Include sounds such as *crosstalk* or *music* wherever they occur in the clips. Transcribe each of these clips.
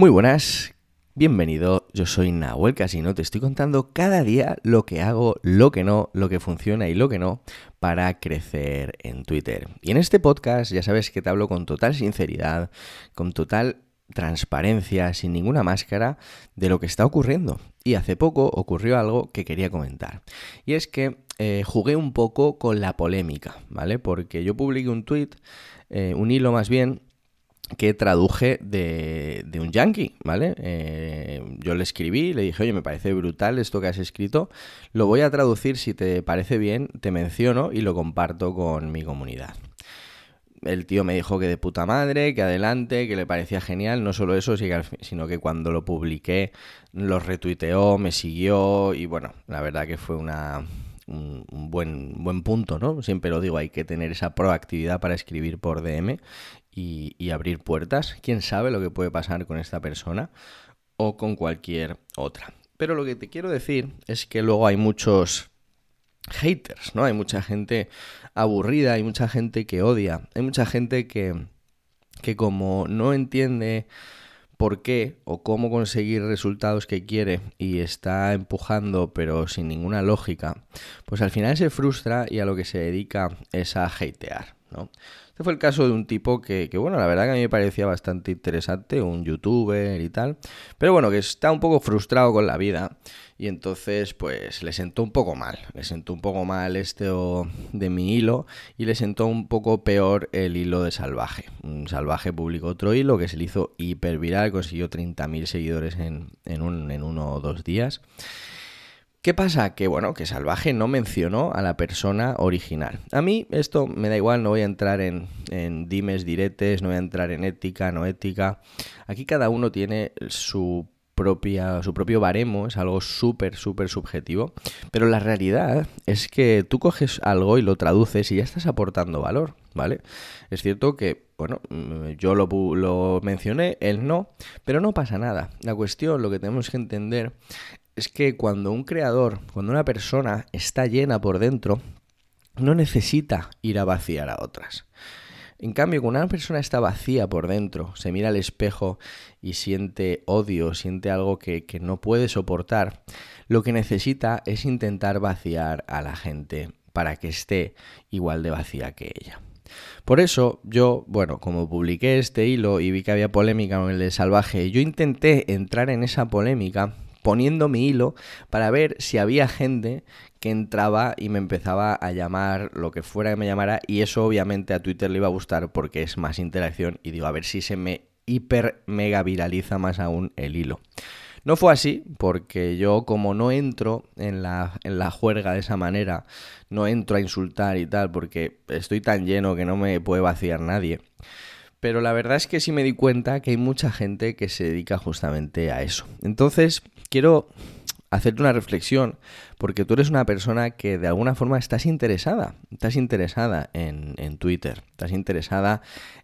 Muy buenas, bienvenido, yo soy Nahuel Casino, te estoy contando cada día lo que hago, lo que no, lo que funciona y lo que no para crecer en Twitter. Y en este podcast ya sabes que te hablo con total sinceridad, con total transparencia, sin ninguna máscara, de lo que está ocurriendo. Y hace poco ocurrió algo que quería comentar. Y es que eh, jugué un poco con la polémica, ¿vale? Porque yo publiqué un tweet, eh, un hilo más bien, que traduje de, un yankee, ¿vale? Eh, yo le escribí, le dije, oye, me parece brutal esto que has escrito, lo voy a traducir, si te parece bien, te menciono y lo comparto con mi comunidad. El tío me dijo que de puta madre, que adelante, que le parecía genial, no solo eso, sino que cuando lo publiqué lo retuiteó, me siguió y bueno, la verdad que fue una, un, buen, buen punto, ¿no? Siempre lo digo, hay que tener esa proactividad para escribir por DM y, abrir puertas. ¿Quién sabe lo que puede pasar con esta persona o con cualquier otra? Pero lo que te quiero decir es que luego hay muchos haters, ¿no? Hay mucha gente aburrida, hay mucha gente que odia, hay mucha gente que, que como no entiende por qué o cómo conseguir resultados que quiere y está empujando pero sin ninguna lógica, pues al final se frustra y a lo que se dedica es a hatear, ¿no? Este fue el caso de un tipo que, que, bueno, la verdad que a mí me parecía bastante interesante, un youtuber y tal, pero bueno, que está un poco frustrado con la vida y entonces pues le sentó un poco mal, le sentó un poco mal este de mi hilo y le sentó un poco peor el hilo de Salvaje. Un Salvaje publicó otro hilo que se le hizo hiper viral, consiguió 30.000 seguidores en, en, un, en uno o dos días. ¿Qué pasa? Que bueno, que Salvaje no mencionó a la persona original. A mí esto me da igual, no voy a entrar en, dimes, diretes, no voy a entrar en ética, no ética. Aquí cada uno tiene su propia, su propio baremo, es algo súper, súper subjetivo. Pero la realidad es que tú coges algo y lo traduces y ya estás aportando valor, ¿vale? Es cierto que, bueno, yo lo, lo mencioné, él no, pero no pasa nada. La cuestión, lo que tenemos que entender es que cuando un creador, cuando una persona está llena por dentro, no necesita ir a vaciar a otras. En cambio, cuando una persona está vacía por dentro, se mira al espejo y siente odio, siente algo que, que, no puede soportar, lo que necesita es intentar vaciar a la gente para que esté igual de vacía que ella. Por eso yo, bueno, como publiqué este hilo y vi que había polémica con el de salvaje, yo intenté entrar en esa polémica poniendo mi hilo para ver si había gente que entraba y me empezaba a llamar lo que fuera que me llamara y eso obviamente a Twitter le iba a gustar porque es más interacción y digo a ver si se me hiper mega viraliza más aún el hilo. No fue así, porque yo como no entro en la, en la juerga de esa manera, no entro a insultar y tal, porque estoy tan lleno que no me puede vaciar nadie. Pero la verdad es que sí me di cuenta que hay mucha gente que se dedica justamente a eso. Entonces, quiero hacerte una reflexión, porque tú eres una persona que de alguna forma estás interesada, estás interesada en, Twitter, estás interesada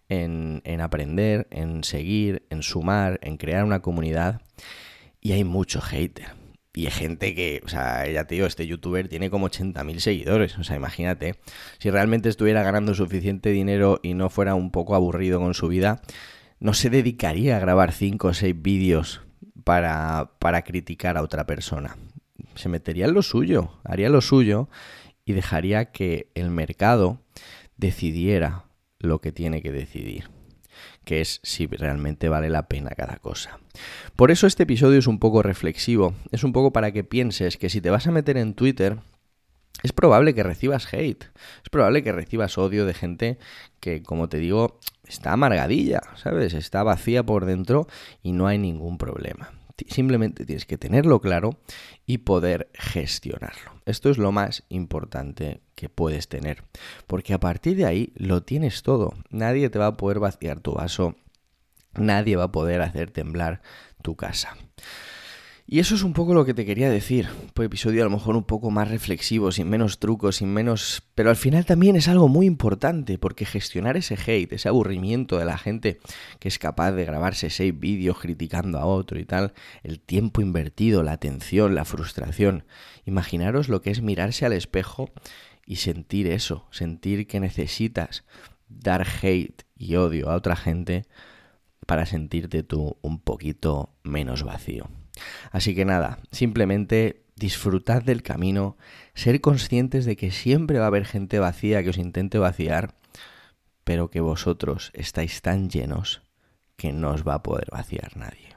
en, en, aprender, en seguir, en sumar, en crear una comunidad, y hay mucho hater. Y hay gente que, o sea, ya te digo, este youtuber tiene como 80.000 seguidores. O sea, imagínate, si realmente estuviera ganando suficiente dinero y no fuera un poco aburrido con su vida, no se dedicaría a grabar 5 o 6 vídeos para, para criticar a otra persona. Se metería en lo suyo, haría lo suyo y dejaría que el mercado decidiera lo que tiene que decidir que es si realmente vale la pena cada cosa. Por eso este episodio es un poco reflexivo, es un poco para que pienses que si te vas a meter en Twitter, es probable que recibas hate, es probable que recibas odio de gente que, como te digo, está amargadilla, ¿sabes? Está vacía por dentro y no hay ningún problema. Simplemente tienes que tenerlo claro y poder gestionarlo. Esto es lo más importante que puedes tener, porque a partir de ahí lo tienes todo. Nadie te va a poder vaciar tu vaso, nadie va a poder hacer temblar tu casa. Y eso es un poco lo que te quería decir. Un episodio a lo mejor un poco más reflexivo, sin menos trucos, sin menos... Pero al final también es algo muy importante, porque gestionar ese hate, ese aburrimiento de la gente que es capaz de grabarse seis vídeos criticando a otro y tal, el tiempo invertido, la atención, la frustración. Imaginaros lo que es mirarse al espejo y sentir eso, sentir que necesitas dar hate y odio a otra gente para sentirte tú un poquito menos vacío. Así que nada, simplemente disfrutad del camino, ser conscientes de que siempre va a haber gente vacía que os intente vaciar, pero que vosotros estáis tan llenos que no os va a poder vaciar nadie.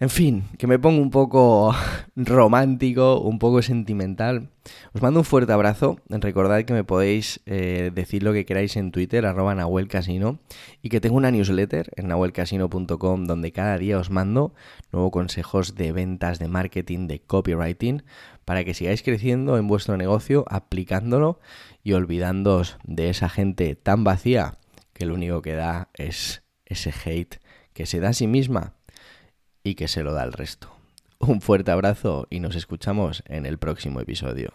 En fin, que me pongo un poco *laughs* romántico, un poco sentimental. Os mando un fuerte abrazo. Recordad que me podéis eh, decir lo que queráis en Twitter, arroba Nahuel Casino, y que tengo una newsletter en nahuelcasino.com donde cada día os mando nuevos consejos de ventas, de marketing, de copywriting, para que sigáis creciendo en vuestro negocio aplicándolo y olvidándoos de esa gente tan vacía que lo único que da es ese hate que se da a sí misma y que se lo da al resto. Un fuerte abrazo y nos escuchamos en el próximo episodio.